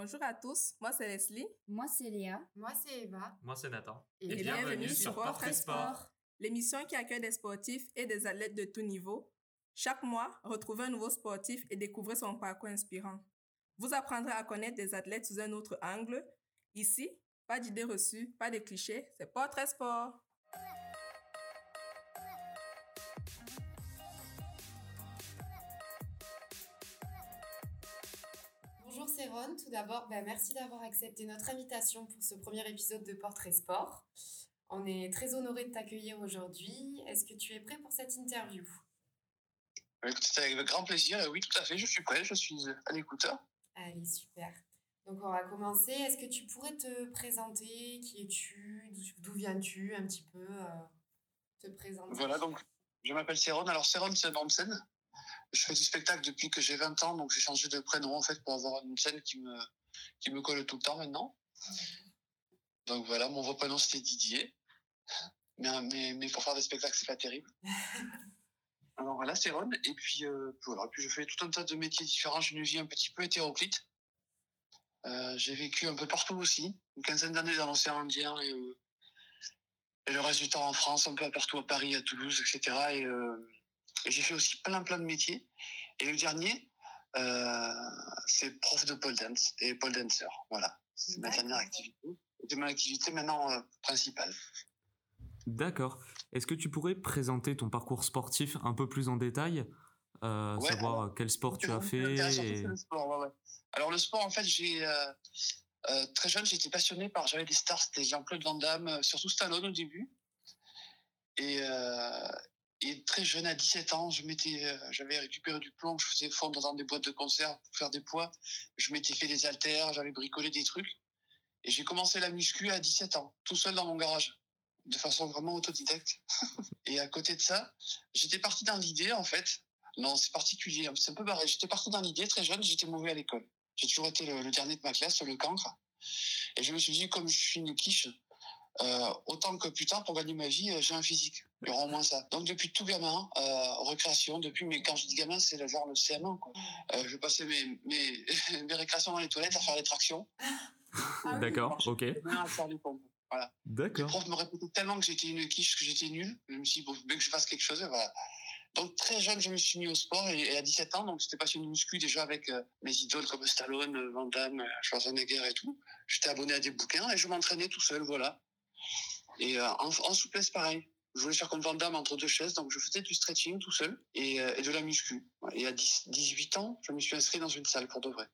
Bonjour à tous, moi c'est Leslie. Moi c'est Léa. Moi c'est Eva. Moi c'est Nathan. Et, bienvenue, sur Portrait Sport, l'émission qui accueille des sportifs et des athlètes de tout niveau. Chaque mois, retrouvez un nouveau sportif et découvrez son parcours inspirant. Vous apprendrez à connaître des athlètes sous un autre angle. Ici, pas d'idées reçues, pas de clichés, c'est Portrait Sport. Céron, tout d'abord, ben, merci d'avoir accepté notre invitation pour ce premier épisode de Portrait Sport. On est très honoré de t'accueillir aujourd'hui. Est-ce que tu es prêt pour cette interview? C'est avec grand plaisir. Oui, tout à fait, je suis prêt, je suis à l'écoute. Allez, super. Donc on va commencer. Est-ce que tu pourrais te présenter? Qui es-tu? D'où viens-tu? Un petit peu euh, te présenter. Voilà, donc je m'appelle Céron. Alors Céron, c'est un nom de scène. Je fais du spectacle depuis que j'ai 20 ans, donc j'ai changé de prénom en fait pour avoir une scène qui me, qui me colle tout le temps maintenant. Donc voilà, mon vrai prénom c'était Didier. Mais, mais, mais, pour faire des spectacles, c'est pas terrible. Alors voilà, c'est Ron. Et puis, euh, voilà, puis je fais tout un tas de métiers différents. J'ai une vie un petit peu hétéroclite. Euh, j'ai vécu un peu partout aussi, une quinzaine d'années dans l'océan Indien et, euh, et, le reste du temps en France, un peu partout à Paris, à Toulouse, etc. Et, et j'ai fait aussi plein plein de métiers. Et le dernier, euh, c'est prof de pole dance et pole dancer. Voilà, c'est ma dernière activité. C'est mon activité maintenant euh, principale. D'accord. Est-ce que tu pourrais présenter ton parcours sportif un peu plus en détail euh, ouais, Savoir alors, quel sport tu as fait et... le sport, ouais, ouais. Alors le sport, en fait, j'ai euh, euh, très jeune, j'étais passionné par. J'avais des stars, c'était Jean-Claude Van Damme, surtout Stallone au début. Et, euh, et très jeune, à 17 ans, je m'étais, j'avais récupéré du plomb, je faisais fondre dans des boîtes de conserve pour faire des poids. Je m'étais fait des haltères, j'avais bricolé des trucs. Et j'ai commencé la muscu à 17 ans, tout seul dans mon garage de façon vraiment autodidacte. et à côté de ça, j'étais parti dans l'idée, en fait, non, c'est particulier, c'est un peu barré, j'étais parti dans l'idée, très jeune, j'étais mauvais à l'école. J'ai toujours été le, dernier de ma classe, le cancre. Et je me suis dit, comme je suis une quiche, euh, autant que plus tard, pour gagner ma vie, j'ai un physique. Il y aura au moins ça. Donc depuis tout gamin, euh, récréation, depuis, mais quand je dis gamin, c'est genre le CM1. Quoi. Euh, je passais mes, mes, mes récréations dans les toilettes à faire les tractions. Ah, D'accord, ok. À faire du pompes. Voilà. D'accord. Les profs me répétaient tellement que j'étais une quiche, que j'étais nul. Je me suis dit, bon, bien que je fasse quelque chose, voilà. Donc très jeune, je me suis mis au sport et, et à 17 ans, donc j'étais passionné de muscu déjà avec euh, mes idoles comme Stallone, Van Damme, Schwarzenegger et tout. J'étais abonné à des bouquins et je m'entraînais tout seul, voilà. Et euh, en, en, souplesse, pareil. Je voulais faire comme Van Damme entre deux chaises, donc je faisais du stretching tout seul et, euh, et de la muscu. Et à 10, 18 ans, je me suis inscrit dans une salle pour de vrai.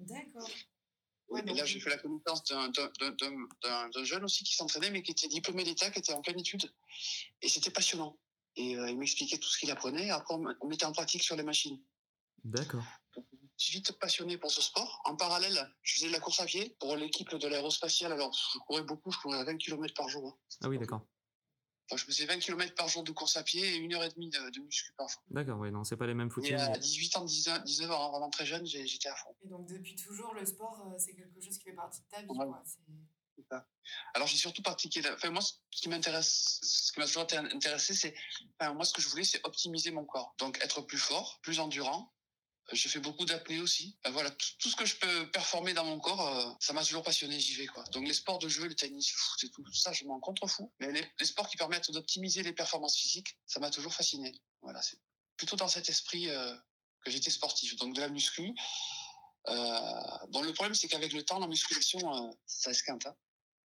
D'accord. Ouais, et là, j'ai fait la connaissance d'un jeune aussi qui s'entraînait, mais qui était diplômé d'État, qui était en pleine étude. Et c'était passionnant. Et euh, il m'expliquait tout ce qu'il apprenait. Après, on mettait en pratique sur les machines. D'accord. Je suis vite passionné pour ce sport. En parallèle, je faisais de la course à pied pour l'équipe de l'aérospatiale. Alors, je courais beaucoup, je courais à 20 km par jour. Ah oui, d'accord. Enfin, je faisais 20 km par jour de course à pied et une heure et demie de, de muscu parfois. D'accord, oui, non, c'est pas les mêmes footings. Et à 18 ans, 19, 19 ans, vraiment très jeune, j'étais à fond. Et donc, depuis toujours, le sport, euh, c'est quelque chose qui fait partie de ta vie, ouais. quoi. Ça. Alors j'ai surtout pratiqué. La... Enfin moi, ce qui m'intéresse, ce qui m'a toujours intéressé, c'est, enfin, moi ce que je voulais, c'est optimiser mon corps. Donc être plus fort, plus endurant. J'ai fait beaucoup d'apnée aussi. Enfin, voilà, tout, ce que je peux performer dans mon corps, euh, ça m'a toujours passionné. J'y vais quoi. Donc les sports de jeu, le tennis, et tout ça, je m'en contrefous. Mais les, sports qui permettent d'optimiser les performances physiques, ça m'a toujours fasciné. Voilà, c'est plutôt dans cet esprit euh, que j'étais sportif. Donc de la muscu. Euh, le problème, c'est qu'avec le temps, la musculation, euh, ça esquinte. Hein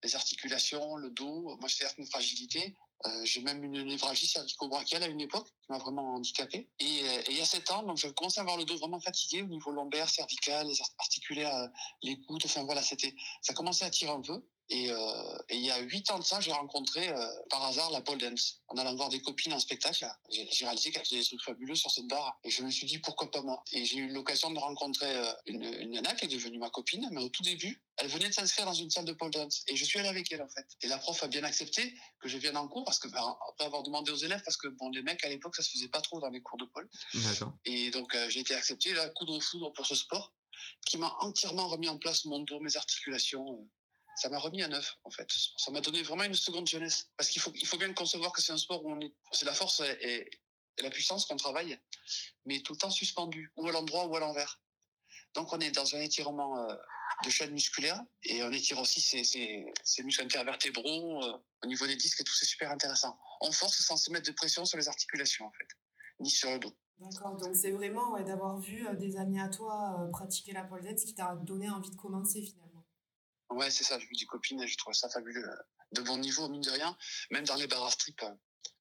les articulations, le dos. Moi, j'ai certaines fragilités. Euh, j'ai même une névralgie cervico-brachiale à une époque qui m'a vraiment handicapé. Et, et, il y a sept ans, donc je commençais à avoir le dos vraiment fatigué au niveau lombaire, cervical, les articulaires, les coudes. Enfin voilà, c'était, ça commençait à tirer un peu. Et, euh, et, il y a huit ans de ça, j'ai rencontré euh, par hasard la pole dance. En allant voir des copines en spectacle, j'ai réalisé qu'elles faisaient des trucs fabuleux sur cette barre. Et je me suis dit pourquoi pas moi? Et j'ai eu l'occasion de rencontrer euh, une, une nana qui est devenue ma copine, mais au tout début, elle venait de s'inscrire dans une salle de pole dance. Et je suis allé avec elle en fait. Et la prof a bien accepté que je vienne en cours parce que ben, après avoir demandé aux élèves, parce que bon les mecs à l'époque ça se faisait pas trop dans les cours de pole. Et donc euh, j'ai été accepté là, coup de foudre pour ce sport qui m'a entièrement remis en place mon dos, mes articulations ça m'a remis à neuf en fait. Ça m'a donné vraiment une seconde jeunesse. Parce qu'il faut, bien concevoir que c'est un sport où c'est la force et, la puissance qu'on travaille, mais tout le temps suspendu, ou à l'endroit ou à l'envers. Donc on est dans un étirement euh, de chaîne musculaire et on étire aussi ses, ses, muscles intervertébraux euh, au niveau des disques et tout, c'est super intéressant. On force sans se mettre de pression sur les articulations en fait, ni sur le dos. D'accord, donc c'est vraiment d'avoir vu euh, des amis à toi pratiquer la pole dance qui t'a donné envie de commencer finalement. Ouais, c'est ça, j'ai vu des copines et je trouve ça fabuleux. De bon niveau, mine de rien, même dans les bars à strip.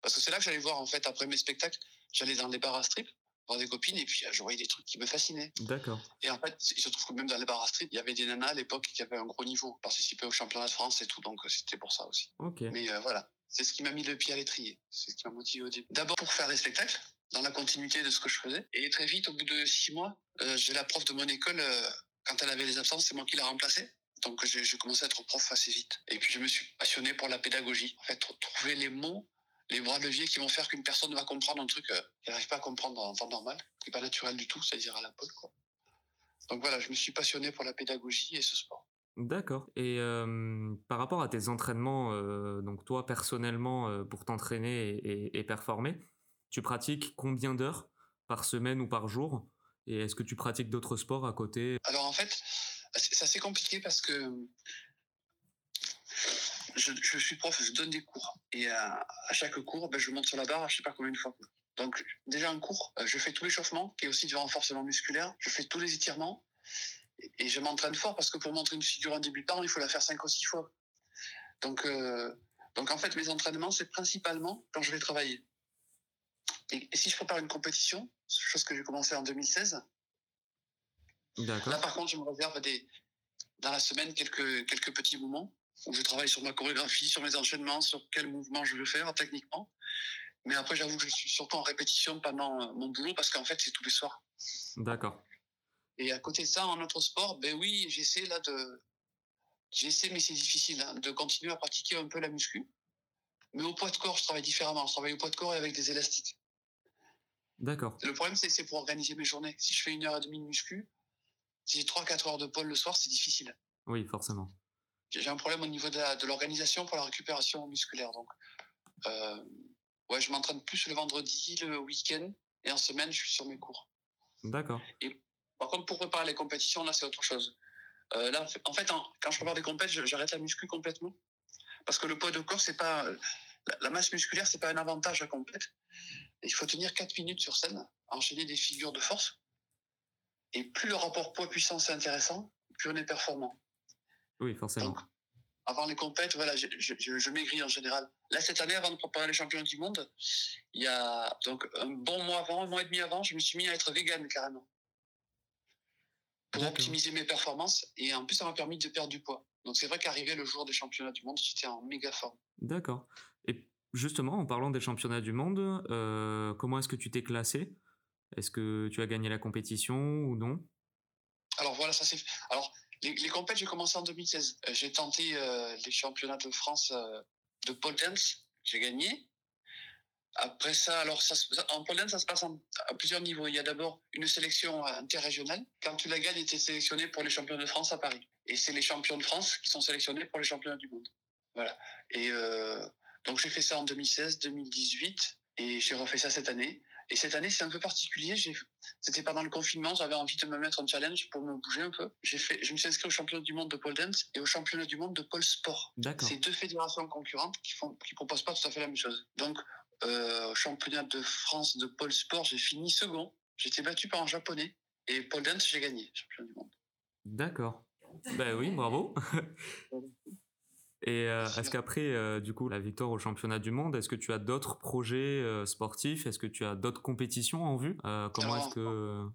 Parce que c'est là que j'allais voir en fait après mes spectacles, j'allais dans les bars à strip voir des copines et puis je voyais des trucs qui me fascinaient. D'accord. Et en fait, il se trouve que même dans les bars à strip, il y avait des nanas à l'époque qui avaient un gros niveau, participaient au championnat de France et tout, donc euh, c'était pour ça aussi. Ok. Mais euh, voilà, c'est ce qui m'a mis le pied à l'étrier, c'est ce qui m'a motivé au début. D'abord pour faire des spectacles, dans la continuité de ce que je faisais, et très vite, au bout de six mois, euh, j'ai la prof de mon école, quand elle avait les absences, c'est moi qui la remplaçais. Donc j'ai commencé à être prof assez vite. Et puis je me suis passionné pour la pédagogie. En fait, trouver les mots les bras de levier qui vont faire qu'une personne va comprendre un truc euh, qu'elle n'arrive pas à comprendre en temps normal, qui n'est pas naturel du tout, c'est-à-dire à la pole. Quoi. Donc voilà, je me suis passionné pour la pédagogie et ce sport. D'accord. Et euh, par rapport à tes entraînements, euh, donc toi personnellement, pour t'entraîner et, performer, tu pratiques combien d'heures par semaine ou par jour? Et est-ce que tu pratiques d'autres sports à côté? Alors en fait, c'est assez compliqué parce que je, suis prof, je donne des cours. Et à, chaque cours, ben, je monte sur la barre, je sais pas combien de fois. Donc, déjà un cours, euh, je fais tout l'échauffement, qui est aussi du renforcement musculaire. Je fais tous les étirements. Et, je m'entraîne fort parce que pour montrer une figure en débutant, il faut la faire cinq ou six fois. Donc, euh, donc en fait, mes entraînements, c'est principalement quand je vais travailler. Et, si je prépare une compétition, chose que j'ai commencé en 2016, là par contre, je me réserve des, dans la semaine quelques, quelques petits moments où je travaille sur ma chorégraphie, sur mes enchaînements, sur quel mouvement je veux faire techniquement. Mais après, j'avoue que je suis surtout en répétition pendant euh, mon boulot parce qu'en fait, c'est tous les soirs. D'accord. Et à côté de ça, en autre sport, ben oui, j'essaie là de. J'essaie, mais c'est difficile, hein, de continuer à pratiquer un peu la muscu. Mais au poids de corps, je travaille différemment. Je travaille au poids de corps et avec des élastiques. D'accord. Le problème, c'est pour organiser mes journées. Si je fais une heure et demie de muscu, si j'ai 3-4 heures de pôle le soir, c'est difficile. Oui, forcément j'ai un problème au niveau de l'organisation pour la récupération musculaire. Donc, euh, ouais, je m'entraîne plus le vendredi, le week-end, et en semaine, je suis sur mes cours. D'accord. Et par contre, pour préparer les compétitions, là, c'est autre chose. Euh, là, en fait, quand je prépare des compétitions, j'arrête la muscu complètement. Parce que le poids de corps, c'est pas. La, masse musculaire, c'est pas un avantage à compétition. Il faut tenir 4 minutes sur scène, enchaîner des figures de force. Et plus le rapport poids-puissance est intéressant, plus on est performant. Oui, forcément. avant les compètes, voilà, je, je, maigris en général. Là, cette année, avant de préparer les champions du monde, il y a donc un bon mois avant, un mois et demi avant, je me suis mis à être vegan carrément. Pour optimiser mes performances. Et en plus, ça m'a permis de perdre du poids. Donc c'est vrai qu'arrivé le jour des championnats du monde, j'étais en méga forme. D'accord. Et justement, en parlant des championnats du monde, euh, comment est-ce que tu t'es classé? Est-ce que tu as gagné la compétition ou non? Alors voilà, ça c'est. Alors les, les compètes, j'ai commencé en 2016. Euh, j'ai tenté euh, les championnats de France euh, de pole dance, j'ai gagné. Après ça, alors ça, en pole dance, ça se passe à plusieurs niveaux. Il y a d'abord une sélection interrégionale. Quand tu la gagnes, tu es sélectionné pour les championnats de France à Paris. Et c'est les champions de France qui sont sélectionnés pour les championnats du monde. Voilà. Et donc j'ai fait ça en 2016, 2018, et j'ai refait ça cette année. Et cette année, c'est un peu particulier. C'était pendant le confinement, j'avais envie de me mettre en challenge pour me bouger un peu. J'ai fait, je me suis inscrit au championnat du monde de pole dance et au championnat du monde de pole sport. C'est deux fédérations concurrentes qui font, qui proposent pas tout à fait la même chose. Donc, euh, au championnat de France de pole sport, j'ai fini second. J'étais battu par un japonais et pole dance, j'ai gagné championnat du monde. D'accord. Ben oui, bravo. Et euh, est-ce qu'après, euh, du coup, la victoire au championnat du monde, est-ce que tu as d'autres projets euh, sportifs? Est-ce que tu as d'autres compétitions en vue? Comment est-ce que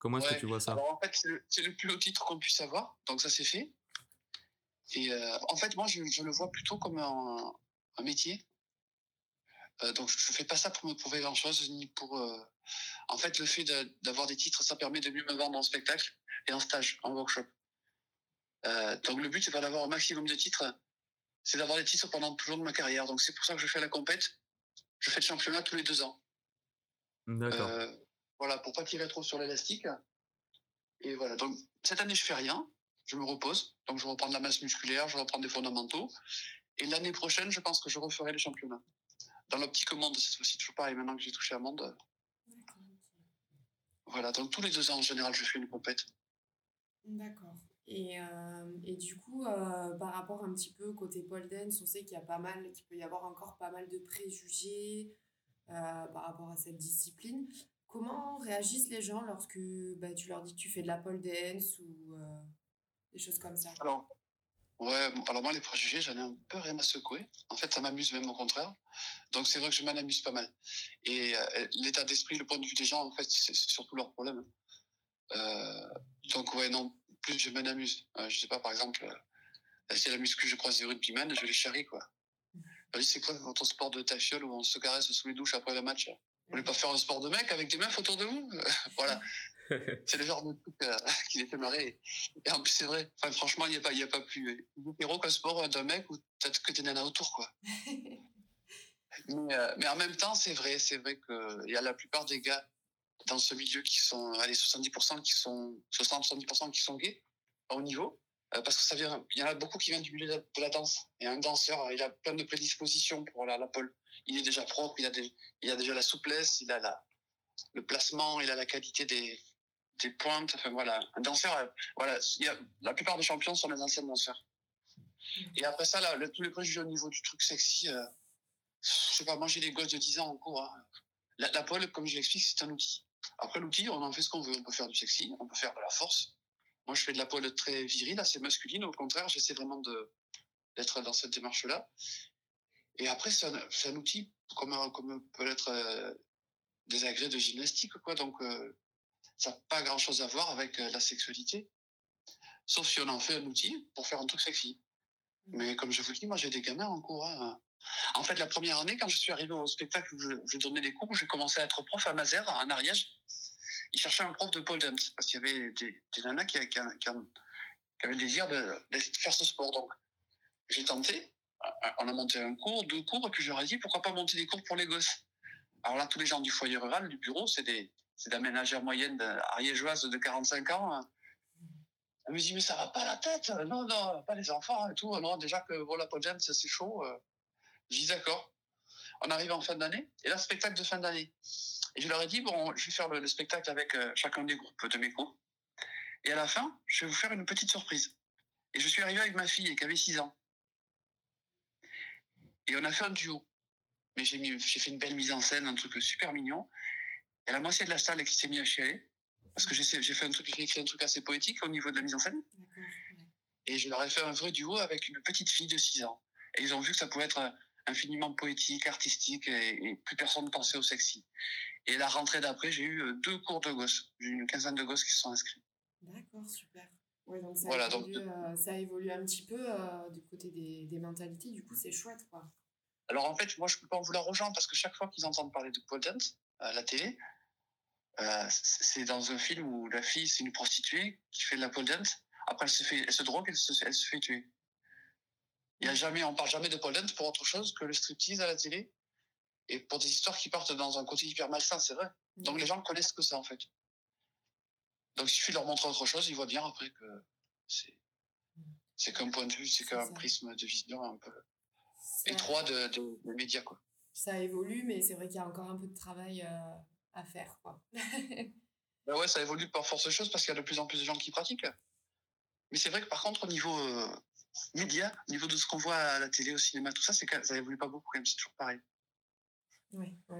comment est-ce que tu vois ça? Alors en fait, c'est le, plus haut titre qu'on puisse avoir, donc ça c'est fait. Et en fait, moi, je, je, le vois plutôt comme un, un métier. donc je fais pas ça pour me prouver grand-chose, ni pour. En fait, le fait d'avoir des titres, ça permet de mieux me vendre en spectacle et en stage, en workshop. donc le but, c'est pas d'avoir un maximum de titres c'est d'avoir des titres pendant tout le long de ma carrière. Donc c'est pour ça que je fais la compète. Je fais le championnat tous les deux ans. D'accord. Euh, voilà, pour pas tirer trop sur l'élastique. Et voilà. Donc cette année, je fais rien. Je me repose. Donc je reprends de la masse musculaire, je reprends des fondamentaux. Et l'année prochaine, je pense que je referai le championnat. Dans l'optique monde, cette fois-ci, toujours pareil. Maintenant que j'ai touché à monde. Voilà. Donc tous les deux ans, en général, je fais une compète. D'accord. Et, euh, et du coup, euh, par rapport un petit peu côté pole dance, on sait qu'il y a pas mal, qu'il peut y avoir encore pas mal de préjugés euh, par rapport à cette discipline. Comment réagissent les gens lorsque bah, tu leur dis que tu fais de la pole dance ou des choses comme ça? Alors, ouais, alors moi, les préjugés, j'en ai un peu rien à secouer. En fait, ça m'amuse même au contraire. Donc, c'est vrai que je m'en amuse pas mal. Et l'état d'esprit, le point de vue des gens, en fait, c'est surtout leur problème. donc, ouais, non, plus je m'en amuse. Euh, je sais pas, par exemple, euh, si à la muscu je croise des rugbymen, je les charrie, quoi. Mmh. C'est quoi votre sport de tafiole où on se caresse sous les douches après le match? Vous voulez pas faire un sport de mec avec des meufs autour de vous? Voilà. c'est le genre de truc euh, qui les fait marrer. Et en plus, c'est vrai. Enfin, franchement, il n'y a, pas, y a pas plus héros qu'un sport d'un mec où peut-être que des nanas autour, quoi. mais, mais, en même temps, c'est vrai, c'est vrai qu'il y a la plupart des gars dans ce milieu qui sont, allez, 70% qui sont, 60-70% qui sont gays, à haut niveau. Euh, parce que ça vient, il y en a beaucoup qui viennent du milieu de la, danse. Et un danseur, il a plein de prédispositions pour la, la pole. Il est déjà propre, il a, il a déjà la souplesse, il a la, le placement, il a la qualité des, des pointes. Voilà. Un danseur, euh, voilà, la plupart des champions sont des anciens danseurs. Et après ça, là, le, tous les préjugés au niveau du truc sexy, euh, je sais pas, moi j'ai des gosses de 10 ans en cours. Hein. La, la pole, comme je l'explique, c'est un outil. Après l'outil, on en fait ce qu'on veut. On peut faire du sexy, on peut faire de la force. Moi, je fais de la poêle très virile, assez masculine. Au contraire, j'essaie vraiment d'être dans cette démarche-là. Et après, c'est un, outil comme, comme peut être euh, des agrès de gymnastique, quoi. Donc, euh, ça n'a pas grand-chose à voir avec euh, la sexualité. Sauf si on en fait un outil pour faire un truc sexy. Mais comme je vous dis, moi, j'ai des gamins en cours. Hein. En fait, la première année, quand je suis arrivé au spectacle je, donnais des cours, j'ai commencé à être prof à Mazères, en Ariège. Ils cherchaient un prof de pole dance parce qu'il y avait des, nanas qui, avaient le désir de, de, faire ce sport. Donc, j'ai tenté. On a monté un cours, deux cours, et puis ai dit pourquoi pas monter des cours pour les gosses? Alors là, tous les gens du foyer rural, du bureau, c'est des, c'est des ménagères moyennes ariégeoises de 45 ans. Elle me dit, mais ça va pas la tête. Non, non, pas les enfants et tout. Non, déjà que bon, la pole dance, c'est chaud. J'ai dit d'accord. On arrive en fin d'année, et là, spectacle de fin d'année. Et je leur ai dit, bon, je vais faire le, spectacle avec euh, chacun des groupes de mes cours. Et à la fin, je vais vous faire une petite surprise. Et je suis arrivé avec ma fille, qui avait 6 ans. Et on a fait un duo. Mais j'ai, mis, j'ai fait une belle mise en scène, un truc super mignon. Et la moitié de la salle qui s'est mise à chialer. Parce que j'ai, j'ai fait un truc, j'ai écrit un truc assez poétique au niveau de la mise en scène. Et je leur ai fait un vrai duo avec une petite fille de 6 ans. Et ils ont vu que ça pouvait être infiniment poétique, artistique, et, plus personne ne pensait au sexy. Et la rentrée d'après, j'ai eu euh, deux cours de gosses. J'ai eu une quinzaine de gosses qui se sont inscrits. D'accord, super. Ouais, donc ça, voilà, évolue, donc, euh, ça évolue un petit peu euh, du côté des, des, mentalités, du coup c'est chouette quoi. Alors en fait, moi je peux pas en vouloir aux gens parce que chaque fois qu'ils entendent parler de pole dance à la télé, euh, c'est dans un film où la fille c'est une prostituée qui fait de la pole dance, après elle se, fait, elle se drogue, elle se, elle se fait tuer. Il y a jamais, on parle jamais de pole dance pour autre chose que le striptease à la télé et pour des histoires qui partent dans un côté hyper malsain, c'est vrai. Donc les gens connaissent que ça en fait. Donc il suffit de leur montrer autre chose, ils voient bien après que c'est c'est qu'un point de vue, c'est qu'un prisme de vision un peu étroit de, de, médias quoi. Ça évolue, mais c'est vrai qu'il y a encore un peu de travail euh, à faire quoi. ben ouais, ça évolue par force de choses parce qu'il y a de plus en plus de gens qui pratiquent. Mais c'est vrai que par contre au niveau euh, médias, au niveau de ce qu'on voit à la télé, au cinéma, tout ça, c'est que ça évolue pas beaucoup quand même, c'est toujours pareil. Oui, oui,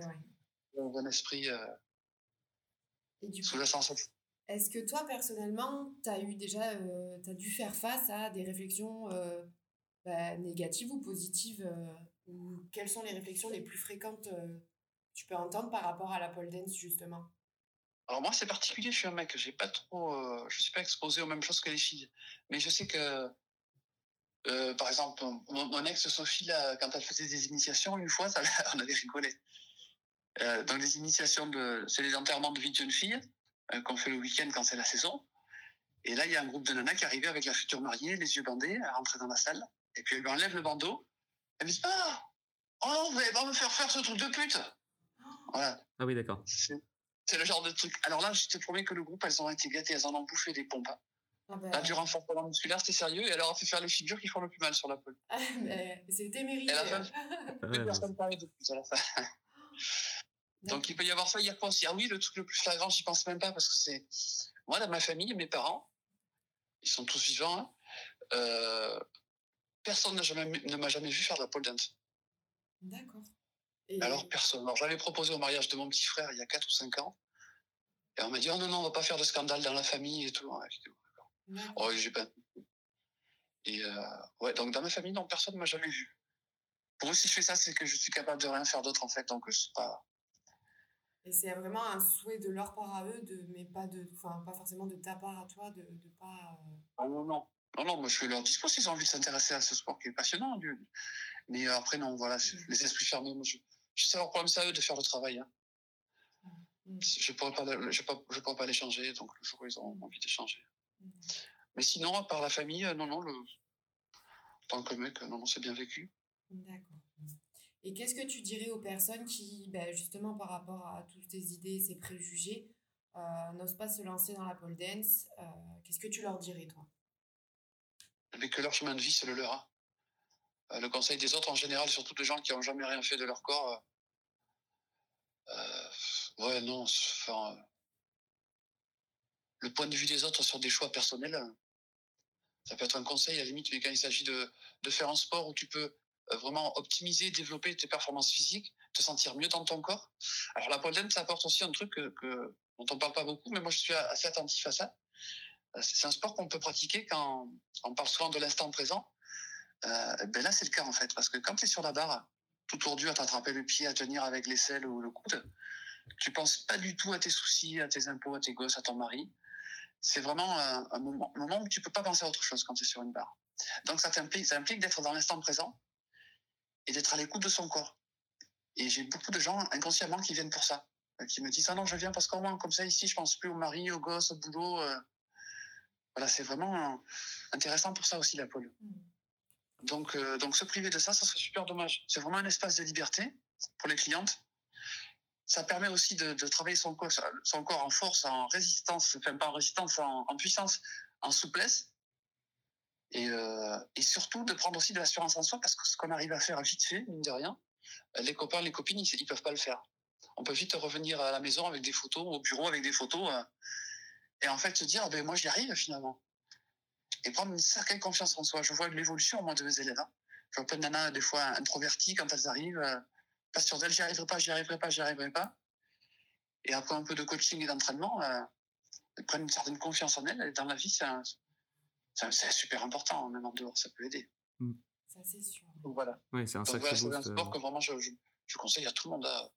oui. Un esprit euh, Et du sous la sensation. Est-ce que toi, personnellement, tu as eu déjà, euh, tu as dû faire face à des réflexions euh, bah, négatives ou positives euh, ou quelles sont les réflexions les plus fréquentes euh, tu peux entendre par rapport à la pole dance, justement? Alors moi c'est particulier, je suis un mec, j'ai pas trop, je suis pas exposé aux mêmes choses que les filles, mais je sais que euh, par exemple, mon, mon, ex Sophie, là, quand elle faisait des initiations, une fois, ça, on avait rigolé. Euh, dans les initiations, de, c'est les enterrements de vie de jeune fille euh, qu'on fait le week-end quand c'est la saison. Et là, il y a un groupe de nanas qui arrivait avec la future mariée, les yeux bandés, à rentrer dans la salle. Et puis elle lui enlève le bandeau. Elle me dit Ah Oh, vous allez pas me faire faire ce truc de pute Voilà. Ah oui, d'accord. C'est, c'est le genre de truc. Alors là, je te promets que le groupe, elles ont été gâtées, elles en ont bouffé des pompes. Ah ben... Du renforcement musculaire, c'était sérieux, et elle leur a fait faire les figures qui font le plus mal sur la pole. Ah, mais c'était mérité. Elle a fait... ouais, personne parlait de plus à la fin. Donc il peut y avoir ça, il y a quoi aussi? Ah oui, le truc le plus flagrant, j'y pense même pas, parce que c'est... Moi, dans ma famille, mes parents, ils sont tous vivants. hein. Euh, personne n'a jamais, ne m'a jamais vu faire de la pole dance. D'accord. Et Alors, personne. Alors, j'avais proposé au mariage de mon petit frère il y a 4 ou 5 ans. Et on m'a dit, oh non, non, on va pas faire de scandale dans la famille et tout. D'accord. Oh, j'ai pas. Et euh, ouais, donc dans ma famille, non, personne ne m'a jamais vu. Pour eux, si je fais ça, c'est que je suis capable de rien faire d'autre, en fait. Donc, je sais pas. Et c'est vraiment un souhait de leur part à eux, de, mais pas, de, enfin, pas forcément de ta part à toi, de ne pas. euh, Ah non, non. Non, non, moi, je suis leur dispo s'ils ont envie de s'intéresser à ce sport qui est passionnant. Dieu. Mais euh, après, non, voilà, c'est- les esprits fermés, moi, je, je sais leur problème, c'est à eux de faire le travail. Hein. Mm. Je pourrais pas, le- je, pas, je pourrais pas les changer, donc le jour où ils auront envie d'échanger. Mais sinon, à part la famille, euh, non, non, le... en tant que mec, euh, non, non, c'est bien vécu. D'accord. Et qu'est-ce que tu dirais aux personnes qui, ben, justement, par rapport à toutes tes idées, ces préjugés, euh, n'osent pas se lancer dans la pole dance euh, Qu'est-ce que tu leur dirais, toi? Mais que leur chemin de vie, c'est le leur. hein. Euh, le conseil des autres, en général, surtout des gens qui n'ont jamais rien fait de leur corps, ouais, non, enfin, le point de vue des autres sur des choix personnels, ça peut être un conseil à la limite, mais quand il s'agit de, faire un sport où tu peux euh, vraiment optimiser, développer tes performances physiques, te sentir mieux dans ton corps. Alors la pole dance, ça apporte aussi un truc dont on parle pas beaucoup, mais moi je suis assez attentif à ça. Euh, C'est un sport qu'on peut pratiquer quand on parle souvent de l'instant présent. Euh, ben là, c'est le cas en fait, parce que quand tu es sur la barre, tout tordu à t'attraper le pied, à tenir avec l'aisselle ou le coude, tu penses pas du tout à tes soucis, à tes impôts, à tes gosses, à ton mari. C'est vraiment un, un moment, où tu peux pas penser à autre chose quand tu es sur une barre. Donc ça t'implique, ça implique d'être dans l'instant présent et d'être à l'écoute de son corps. Et j'ai beaucoup de gens inconsciemment qui viennent pour ça, euh, qui me disent ah non je viens parce qu'au moins comme ça ici je pense plus au mari, aux gosses, au boulot. euh. Voilà, c'est vraiment intéressant pour ça aussi la pole. Donc, euh, donc se priver de ça, ça serait super dommage. C'est vraiment un espace de liberté pour les clientes. Ça permet aussi de, travailler son corps, en force, en résistance, enfin pas en résistance, en, puissance, en souplesse. Et, euh, et surtout de prendre aussi de l'assurance en soi, parce que ce qu'on arrive à faire vite fait, mine de rien, les copains, les copines, ils, ils peuvent pas le faire. On peut vite revenir à la maison avec des photos, au bureau avec des photos, euh, et en fait se dire, ben moi j'y arrive finalement et prendre une certaine confiance en soi. Je vois l'évolution, moi, de mes élèves. hein. Je vois plein de nanas, des fois, introverties, quand elles arrivent, euh, d'elles, j'y arriverai pas, j'y arriverai pas, j'y arriverai pas. Et après un peu de coaching et d'entraînement, euh, elles prennent une certaine confiance en elles. Et dans la vie, c'est super important, hein, même en dehors, ça peut aider. Ça, c'est sûr. Donc voilà. Oui, c'est un Donc sacré voilà, c'est un boost. euh, sport que vraiment je, je, je conseille à tout le monde. à-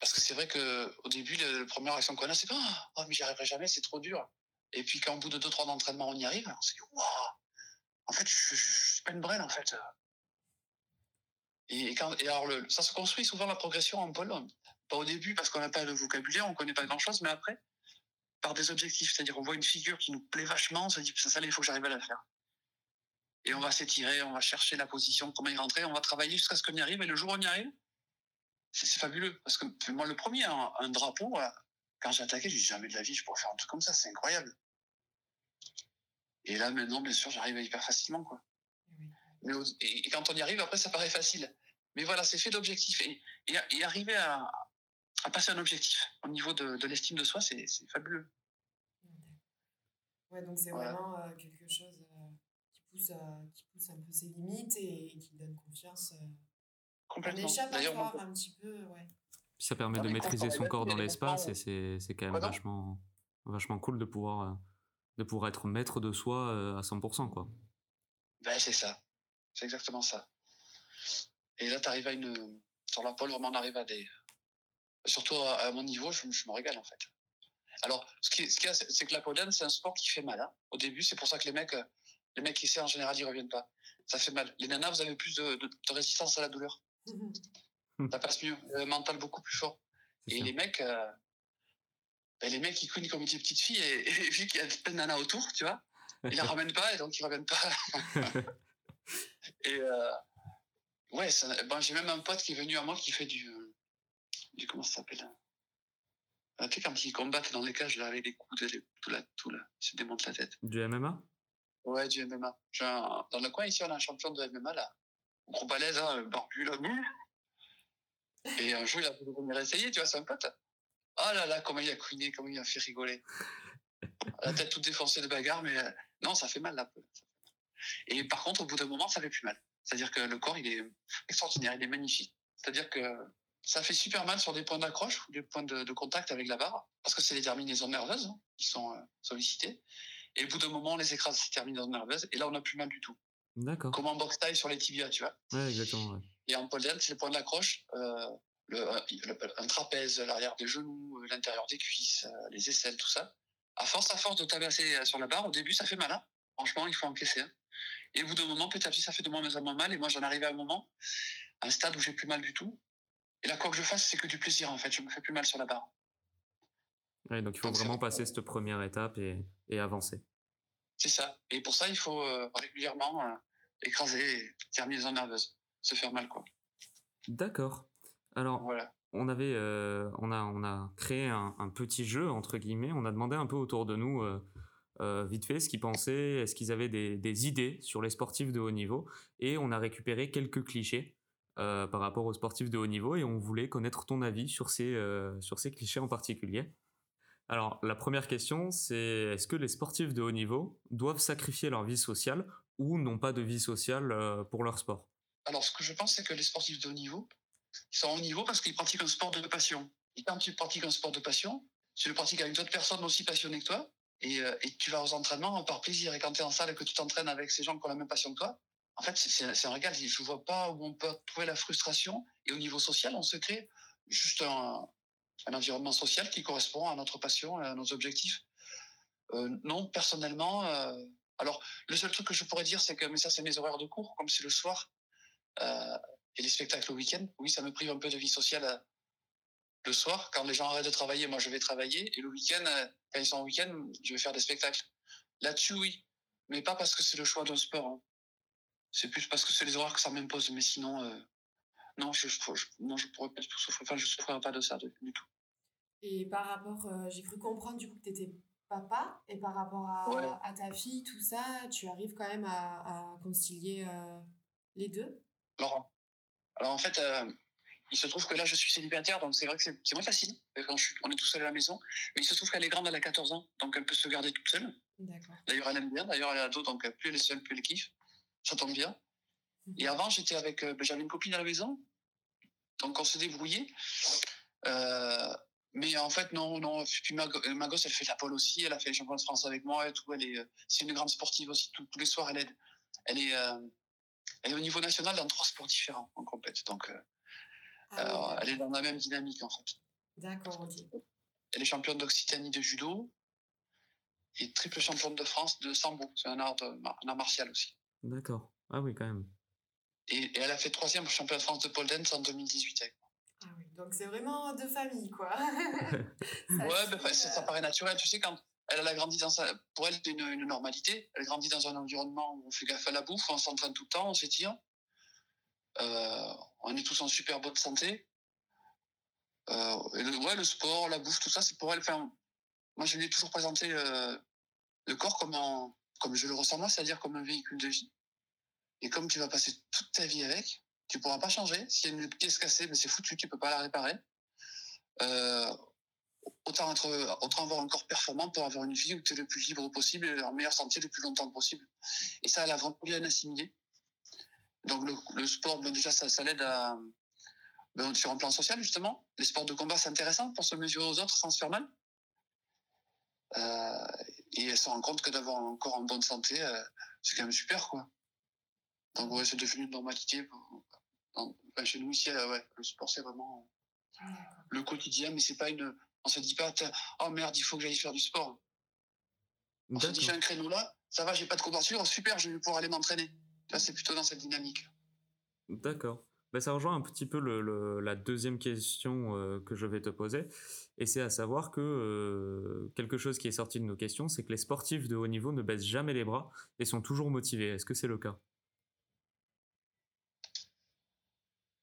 Parce que c'est vrai qu'au début, le, le première réaction qu'on a, c'est Ah, oh, mais j'y arriverai jamais, c'est trop dur. Et puis quand au bout de 2-3 d'entraînement, on y arrive, on se dit Waouh En fait, je, je, je suis pas une brêle, en fait. Et, alors, le, ça se construit souvent la progression en pôle. Pas au début parce qu'on n'a pas le vocabulaire, on connaît pas grand-chose, mais après, par des objectifs. C'est-à-dire, on voit une figure qui nous plaît vachement, on se dit Ça, ça, il faut que j'arrive à la faire. Et on va s'étirer, on va chercher la position, comment y rentrer, on va travailler jusqu'à ce qu'on y arrive. Et le jour où on y arrive, c'est fabuleux. Parce que moi, le premier, un, drapeau, euh, quand j'ai attaqué, j'ai jamais de la vie, je pourrais faire un truc comme ça, c'est incroyable. Et là, maintenant, bien sûr, j'arrive hyper facilement, quoi. Mais et, et quand on y arrive, après, ça paraît facile. Mais voilà, c'est fait d'objectifs. Et, et, et arriver à, à passer un objectif au niveau de, de l'estime de soi, c'est fabuleux. Ouais, donc c'est Voilà. vraiment euh, quelque chose euh, qui, pousse, euh, qui pousse un peu ses limites et, qui donne confiance. euh, Complètement. D'ailleurs, moi, échappatoire un petit peu, ouais. Puis ça permet Non, de maîtriser on son corps dans l'espace et c'est c'est quand même vachement, vachement cool de pouvoir, de pouvoir être maître de soi à 100%. Quoi. Ben, c'est ça. C'est exactement ça. Et là, tu arrives à une. Sur la pole, vraiment, on arrive à des. Surtout à, mon niveau, je, je me régale, en fait. Alors, ce qui, ce qu'il y a, c'est que la pole dance, c'est un sport qui fait mal. hein. Au début, c'est pour ça que les mecs, les mecs qui essaient, en général, ils reviennent pas. Ça fait mal. Les nanas, vous avez plus de, de- de résistance à la douleur. Ça passe mieux. Le mental beaucoup plus fort. Et ça. les mecs, euh, ben, les mecs, ils couinent comme des petites filles et, et vu qu'il y a plein de nanas autour, tu vois, ils les ramènent pas et donc ils reviennent pas. et euh, ouais, bon, j'ai même un pote qui est venu à moi qui fait du, euh, du comment ça s'appelle euh, Tu sais, quand ils combattent dans les cages là, avec les coudes, les, tout là, tout là, ils se démontent la tête. Du MMA Ouais, du MMA. Un- dans le coin ici, on a un champion de MMA là, gros balèze, hein, barbu là. Et un jour, il a voulu venir essayer, tu vois, c'est un pote. Oh là là, comment il a couiné, comment il a fait rigoler. la tête toute défoncée de bagarre, mais non, ça fait mal là. Et par contre, au bout d'un moment, ça fait plus mal. C'est-à-dire que le corps, il est extraordinaire, il est magnifique. C'est-à-dire que ça fait super mal sur des points d'accroche ou des points de, contact avec la barre, parce que c'est les terminaisons nerveuses hein, qui sont sollicitées. Et au bout d'un moment, on les écrase ces terminaisons nerveuses, et là, on n'a plus mal du tout. D'accord. Comme en box taille sur les tibias, tu vois. Ouais, exactement. Et en pole dance, c'est le point d'accroche, euh, un trapèze, l'arrière des genoux, euh, l'intérieur des cuisses, euh, les aisselles, tout ça. À force, à force de tabasser sur la barre, au début, ça fait mal. Hein. Franchement, il faut encaisser. Hein. Et au bout d'un moment, petit à petit, ça fait de moins en moins mal. Et moi, j'en arrive à un moment, à un stade où j'ai plus mal du tout. Et là, quoi que je fasse, c'est que du plaisir, en fait. Je me fais plus mal sur la barre. Ouais, donc il faut vraiment passer cette première étape et, et avancer. C'est ça. Et pour ça, il faut régulièrement écraser les zones nerveuses, se faire mal, quoi. D'accord. Alors, voilà. on avait, euh, on a, on a créé un, petit jeu entre guillemets. On a demandé un peu autour de nous, euh, euh, vite fait, ce qu'ils pensaient, est-ce qu'ils avaient des, idées sur les sportifs de haut niveau, et on a récupéré quelques clichés par rapport aux sportifs de haut niveau, et on voulait connaître ton avis sur ces, sur ces clichés en particulier. Alors, la première question, c'est est-ce que les sportifs de haut niveau doivent sacrifier leur vie sociale ou n'ont pas de vie sociale pour leur sport? Alors, ce que je pense, c'est que les sportifs de haut niveau, ils sont au haut niveau parce qu'ils pratiquent un sport de passion. Et quand tu pratiques un sport de passion, tu le pratiques avec d'autres personnes aussi passionnées que toi, et, euh, tu vas aux entraînements par plaisir. Et quand tu es en salle et que tu t'entraînes avec ces gens qui ont la même passion que toi, en fait, c'est un régal. Je ne vois pas où on peut trouver la frustration. Et au niveau social, on se crée juste un, environnement social qui correspond à notre passion et à nos objectifs. Euh, non, personnellement, euh, alors le seul truc que je pourrais dire, c'est que, mais ça, c'est mes horaires de cours, comme c'est le soir, et les spectacles au week-end, oui, ça me prive un peu de vie sociale le soir. Quand les gens arrêtent de travailler, moi, je vais travailler. Et le week-end, euh, quand ils sont au week-end, je vais faire des spectacles. Là-dessus, oui. Mais pas parce que c'est le choix d'un sport. Hein. C'est plus parce que c'est les horaires que ça m'impose. Mais sinon, non, je, je, non, je pourrais pas souffrir. Enfin, je souffrirai pas de ça du tout. Et par rapport, j'ai cru comprendre du coup que tu étais papa. Et par rapport à, à, ta fille, tout ça, tu arrives quand même à, à concilier les deux? Alors, alors en fait, euh, il se trouve que là, je suis célibataire, donc c'est vrai que c'est moins facile quand je suis, on est tout seul à la maison. Mais il se trouve qu'elle est grande, elle a 14 ans, donc elle peut se garder toute seule. D'ailleurs, elle aime bien. D'ailleurs, elle est ado, donc plus elle est seule, plus elle kiffe. Ça tombe bien. Et avant, j'étais avec, euh, ben, j'avais une copine à la maison, donc on se débrouillait. Euh, mais en fait, non, non. Puis ma, ma, gosse, elle fait la pole aussi. Elle a fait les championnats de France avec moi et tout. Elle est, c'est une grande sportive aussi. tous les soirs, elle aide. Elle est, elle est au niveau national dans trois sports différents en compète. Donc, euh, ah elle est dans la même dynamique en fait. D'accord, ok. Elle est championne d'Occitanie de judo et triple championne de France de sambo. C'est un art, martial aussi. D'accord. Ah oui, quand même. Et, elle a fait troisième championne de France de pole dance en 2018 avec moi. Ah oui, donc c'est vraiment de famille, quoi. ouais, ben, ça, paraît naturel. Tu sais, quand, elle, a grandi dans sa, pour elle, c'est une, normalité. Elle grandit dans un environnement où on fait gaffe à la bouffe, on s'entraîne tout le temps, on s'étire. Euh, on est tous en super bonne santé. Euh, le, ouais, le sport, la bouffe, tout ça, c'est pour elle. Enfin, moi, je lui ai toujours présenté euh, le corps comme, comme je le ressens moi, c'est-à-dire comme un véhicule de vie. Et comme tu vas passer toute ta vie avec, tu pourras pas changer. S'il y a une pièce cassée, mais c'est foutu, tu peux pas la réparer. Autant, être, autant avoir un corps performant pour avoir une vie où tu es le plus libre possible et en meilleure santé le plus longtemps possible. Et ça, elle a vraiment bien assimilé. Donc le, sport, ben déjà, ça, ça l'aide à, ben, sur un plan social, justement. Les sports de combat, c'est intéressant pour se mesurer aux autres sans se faire mal. Euh, et elle se rend compte que d'avoir un corps en bonne santé, euh, c'est quand même super, quoi. Donc ouais, c'est devenu une normalité. Ben, chez nous ici, euh, ouais, le sport, c'est vraiment le quotidien, mais c'est pas une, on se dit pas, oh merde, il faut que j'aille faire du sport. On se dit, j'ai un créneau là, ça va, j'ai pas de courbature, super, je vais pouvoir aller m'entraîner. Là, c'est plutôt dans cette dynamique. D'accord. Ben, ça rejoint un petit peu le, la deuxième question euh, que je vais te poser. Et c'est à savoir que euh, quelque chose qui est sorti de nos questions, c'est que les sportifs de haut niveau ne baissent jamais les bras et sont toujours motivés. Est-ce que c'est le cas?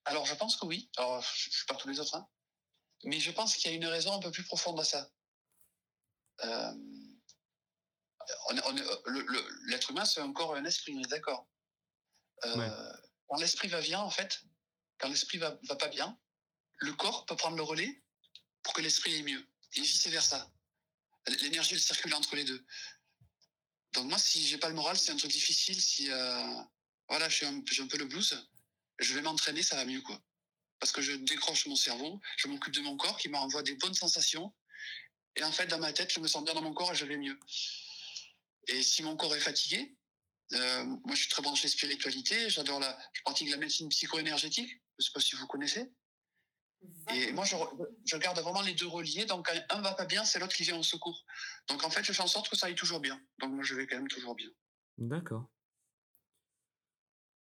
Alors, je pense que oui. Alors, je ne suis pas tous les autres, hein. Mais je pense qu'il y a une raison un peu plus profonde à ça. Euh, l'être humain, c'est encore un esprit, on est d'accord. Euh, quand l'esprit va bien, en fait, quand l'esprit va, pas bien, le corps peut prendre le relais pour que l'esprit aille mieux. Et vice-versa. l'énergie elle circule entre les deux. Donc moi, si j'ai pas le moral, c'est un truc difficile. Si euh, voilà, j'ai un, un, peu le blues, je vais m'entraîner, ça va mieux quoi. Parce que je décroche mon cerveau, je m'occupe de mon corps qui m'envoie des bonnes sensations. Et en fait, dans ma tête, je me sens bien dans mon corps et je vais mieux. Et si mon corps est fatigué, euh, moi je suis très branché spiritualité, j'adore la, je pratique la médecine psycho-énergétique. Je sais pas si vous connaissez. Et moi, je, je, garde vraiment les deux reliés. Donc, quand un va pas bien, c'est l'autre qui vient au secours. Donc, en fait, je fais en sorte que ça aille toujours bien. Donc, moi, je vais quand même toujours bien. D'accord.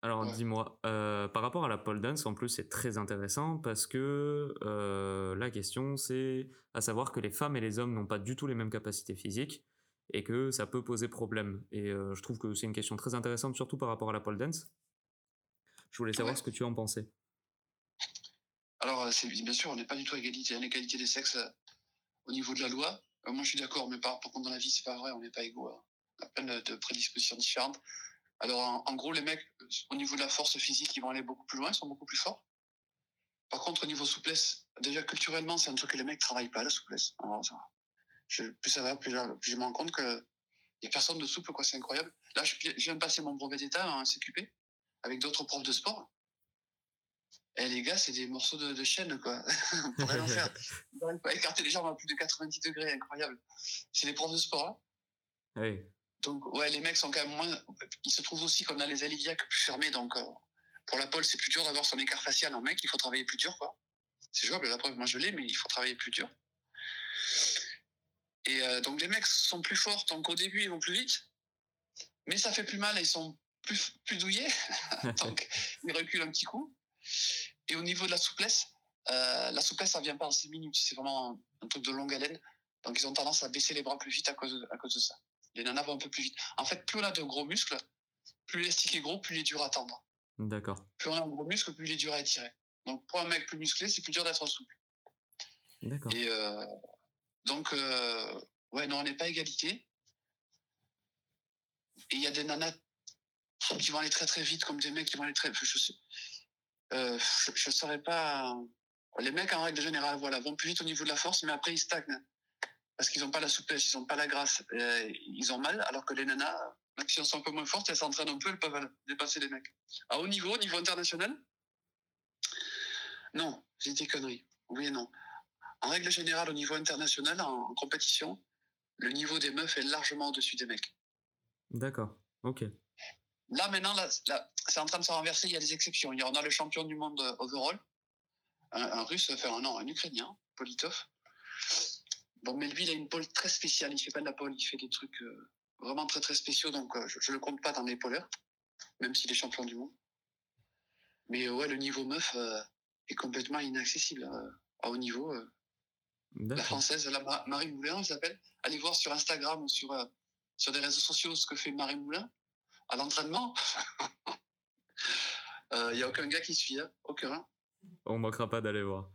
Alors, ouais. dis-moi, euh, par rapport à la pole dance, en plus, c'est très intéressant parce que euh, la question, c'est à savoir que les femmes et les hommes n'ont pas du tout les mêmes capacités physiques et que ça peut poser problème. Et euh, je trouve que c'est une question très intéressante, surtout par rapport à la pole dance. Je voulais savoir ouais. ce que tu en pensais. Alors, c'est bien sûr, on n'est pas du tout à égalité, à l'égalité des sexes euh, au niveau de la loi. Euh, moi, je suis d'accord, mais par, contre, dans la vie, c'est pas vrai, on n'est pas égaux. Hein. On a plein de, de prédispositions différentes. Alors, en, en, gros, les mecs, au niveau de la force physique, ils vont aller beaucoup plus loin, ils sont beaucoup plus forts. Par contre, au niveau souplesse, déjà culturellement, c'est un truc que les mecs travaillent pas, la souplesse. Alors, je, plus ça va, plus, plus je me rends compte que il y a personne de souple, quoi, c'est incroyable. Là, je, je, viens de passer mon brevet d'état en CQP avec d'autres profs de sport. Et les gars, c'est des morceaux de, de chaîne, quoi. on pourrait rien faire. Ils pas écarter les jambes à plus de 90 degrés, incroyable. C'est les profs de sport, hein. Oui. Donc, ouais, les mecs sont quand même moins. Il se trouve aussi qu'on a les iliaques plus fermées, donc euh, pour la pole, c'est plus dur d'avoir son écart facial en mec, il faut travailler plus dur, quoi. C'est jouable, la preuve, moi je l'ai, mais il faut travailler plus dur. Et euh, donc, les mecs sont plus forts, donc au début, ils vont plus vite, mais ça fait plus mal, ils sont plus, plus douillés, donc ils reculent un petit coup. Et au niveau de la souplesse, euh, la souplesse, ça vient pas en 6 minutes. C'est vraiment un, un, truc de longue haleine. Donc, ils ont tendance à baisser les bras plus vite à cause de, à cause de ça. Les nanas vont un peu plus vite. En fait, plus on a de gros muscles, plus l'élastique est gros, plus il est dur à tendre. D'accord. Plus on a un gros muscle, plus il est dur à étirer. Donc, pour un mec plus musclé, c'est plus dur d'être souple. D'accord. Et euh, donc, euh, ouais, non, on n'est pas égalité. Il y a des nanas qui vont aller très très vite, comme des mecs qui vont aller très. Je sais, euh, je ne saurais pas. Les mecs, en règle générale, voilà, vont plus vite au niveau de la force, mais après, ils stagnent. Parce qu'ils n'ont pas la souplesse, ils n'ont pas la grâce. Ils ont mal, alors que les nanas, même si elles sont un peu moins fortes, elles s'entraînent un peu, elles peuvent dépasser les mecs. À haut niveau, au niveau international Non, j'ai des conneries. Oui et non. En règle générale, au niveau international, en, en compétition, le niveau des meufs est largement au-dessus des mecs. D'accord, ok. Là, maintenant, là, là, c'est en train de se renverser. Il y a des exceptions. Il y en a le champion du monde overall, un, un russe, enfin, non, un ukrainien, Politov. Bon, mais lui, il a une pole très spéciale. Il fait pas de la pole, il fait des trucs euh, vraiment très, très spéciaux. Donc, euh, je, je le compte pas dans les poleurs, même s'il est champion du monde. Mais euh, ouais, le niveau meuf est complètement inaccessible à haut niveau. La française, la Marie Moulin, elle s'appelle. Allez voir sur Instagram ou sur, sur des réseaux sociaux ce que fait Marie Moulin à l'entraînement, il euh, n'y a aucun gars qui suit, hein aucun. On manquera pas d'aller voir.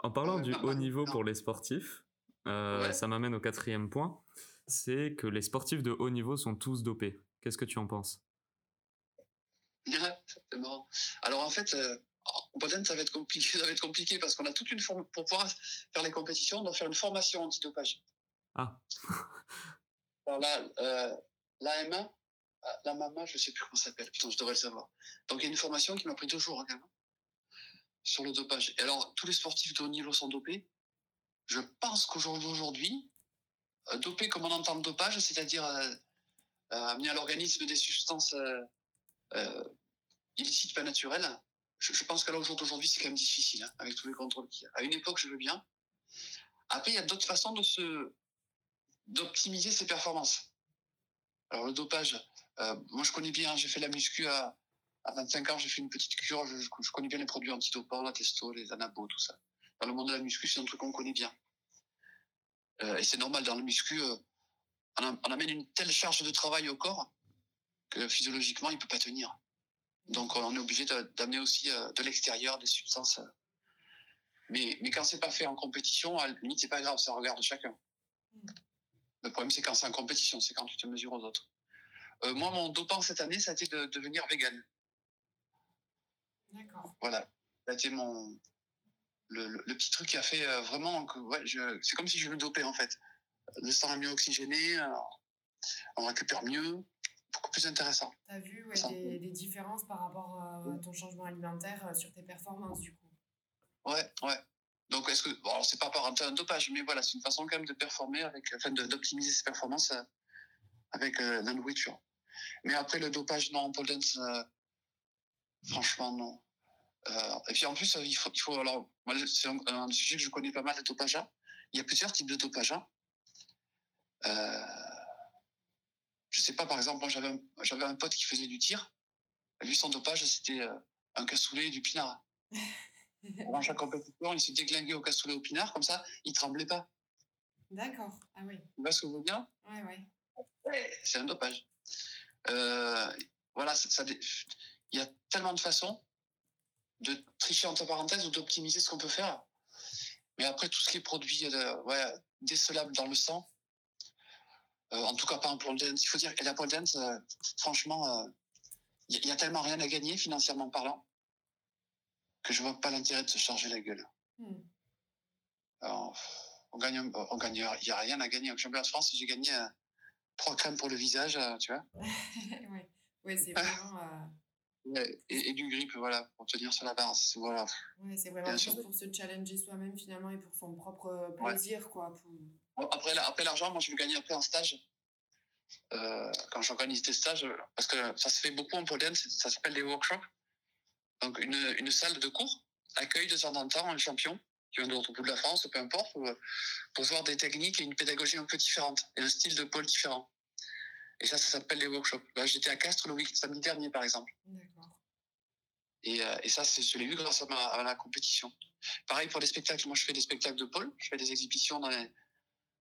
En parlant du haut niveau non. pour les sportifs, euh, ouais. ça m'amène au quatrième point, c'est que les sportifs de haut niveau sont tous dopés. Qu'est-ce que tu en penses? Alors en fait, euh, au Poden, ça va être compliqué, ça va être compliqué parce qu'on a toute une forme pour pouvoir faire les compétitions, on doit faire une formation antidopage. Ah. Alors là, euh, l'AM1, la maman, je sais plus comment ça s'appelle, putain, je devrais le savoir. Donc il y a une formation qui m'a pris deux jours, hein, sur le dopage. Et alors, tous les sportifs de haut niveau sont dopés. Je pense qu'aujourd'hui, euh, dopé comme on entend le dopage, c'est-à-dire euh, euh, amener à l'organisme des substances euh, euh, illicites, pas naturelles, je, pense qu'à l'heure d'aujourd'hui, c'est quand même difficile, hein, avec tous les contrôles qu'il y a. À une époque, je veux bien. Après, il y a d'autres façons de se d'optimiser ses performances. Alors le dopage, euh, moi, je connais bien, j'ai fait la muscu à, à 25 ans, j'ai fait une petite cure, je, connais bien les produits antidopants, la testo, les anabos, tout ça. Dans le monde de la muscu, c'est un truc qu'on connaît bien. Euh, et c'est normal, dans la muscu, euh, on, on, amène une telle charge de travail au corps que physiologiquement, il ne peut pas tenir. Donc, on est obligé d'amener aussi euh, de l'extérieur des substances. Mais, mais quand c'est pas fait en compétition, à la limite, c'est pas grave, ça regarde chacun. Le problème, c'est quand c'est en compétition, c'est quand tu te mesures aux autres. Euh, moi, mon dopant cette année, ça a été de, de devenir vegan. D'accord. Voilà. Ça a été mon. Le, le, le, petit truc qui a fait euh, vraiment que. Ouais, je, c'est comme si je me dopais, en fait. le sang est mieux oxygéné, on récupère mieux, beaucoup plus intéressant. Tu as vu des, des, différences par rapport à ton changement alimentaire sur tes performances du coup? Ouais, ouais. Donc, est-ce que, bon, c'est pas par un dopage, mais voilà, c'est une façon quand même de performer avec, enfin, d'optimiser ses performances avec la nourriture. Mais après, le dopage, non, pole dance, franchement, non. Euh, et puis en plus, il faut, il faut alors, c'est un, sujet que je connais pas mal, le dopage. Il y a plusieurs types de dopage. Euh, je sais pas, par exemple, moi j'avais un, j'avais un pote qui faisait du tir. Lui, son dopage, c'était euh, un cassoulet et du pinard. Avant chaque compétition, il s'est déglingué au cassoulet au pinard, comme ça, il tremblait pas. D'accord, ah oui. Tu vois ce que dire? Ouais, ouais. ouais c'est un dopage. Euh, voilà, ça, il y a tellement de façons de tricher entre parenthèses ou d'optimiser ce qu'on peut faire. Mais après, tout ce qui est produit euh, ouais, décelable dans le sang, euh, en tout cas pas en pole dance. Il faut dire que la pole dance, euh, franchement, il y, a tellement rien à gagner financièrement parlant que je vois pas l'intérêt de se charger la gueule. Hmm. on gagne, on gagne, il y a rien à gagner. Au championnat de France, j'ai gagné trois crèmes pour le visage, tu vois. oui, ouais, c'est vraiment et, du grip, voilà, pour tenir sur la barre. Voilà. Ouais, c'est vraiment pour se challenger soi-même finalement et pour son propre plaisir, quoi. Après, après l'argent, moi je veux gagner après un stage. Euh, quand j'organise des stages, parce que ça se fait beaucoup en pole ça s'appelle des workshops. Donc une, une salle de cours accueille de temps en temps un champion qui vient de l'autre bout de la France, peu importe, pour, pour voir des techniques et une pédagogie un peu différente et un style de pole différent. Et ça, ça s'appelle les workshops. Là, j'étais à Castres le week samedi dernier, par exemple. Et, euh, et, ça, je l'ai vu grâce à ma, à la compétition. Pareil pour les spectacles. Moi, je fais des spectacles de pôle. Je fais des exhibitions dans les,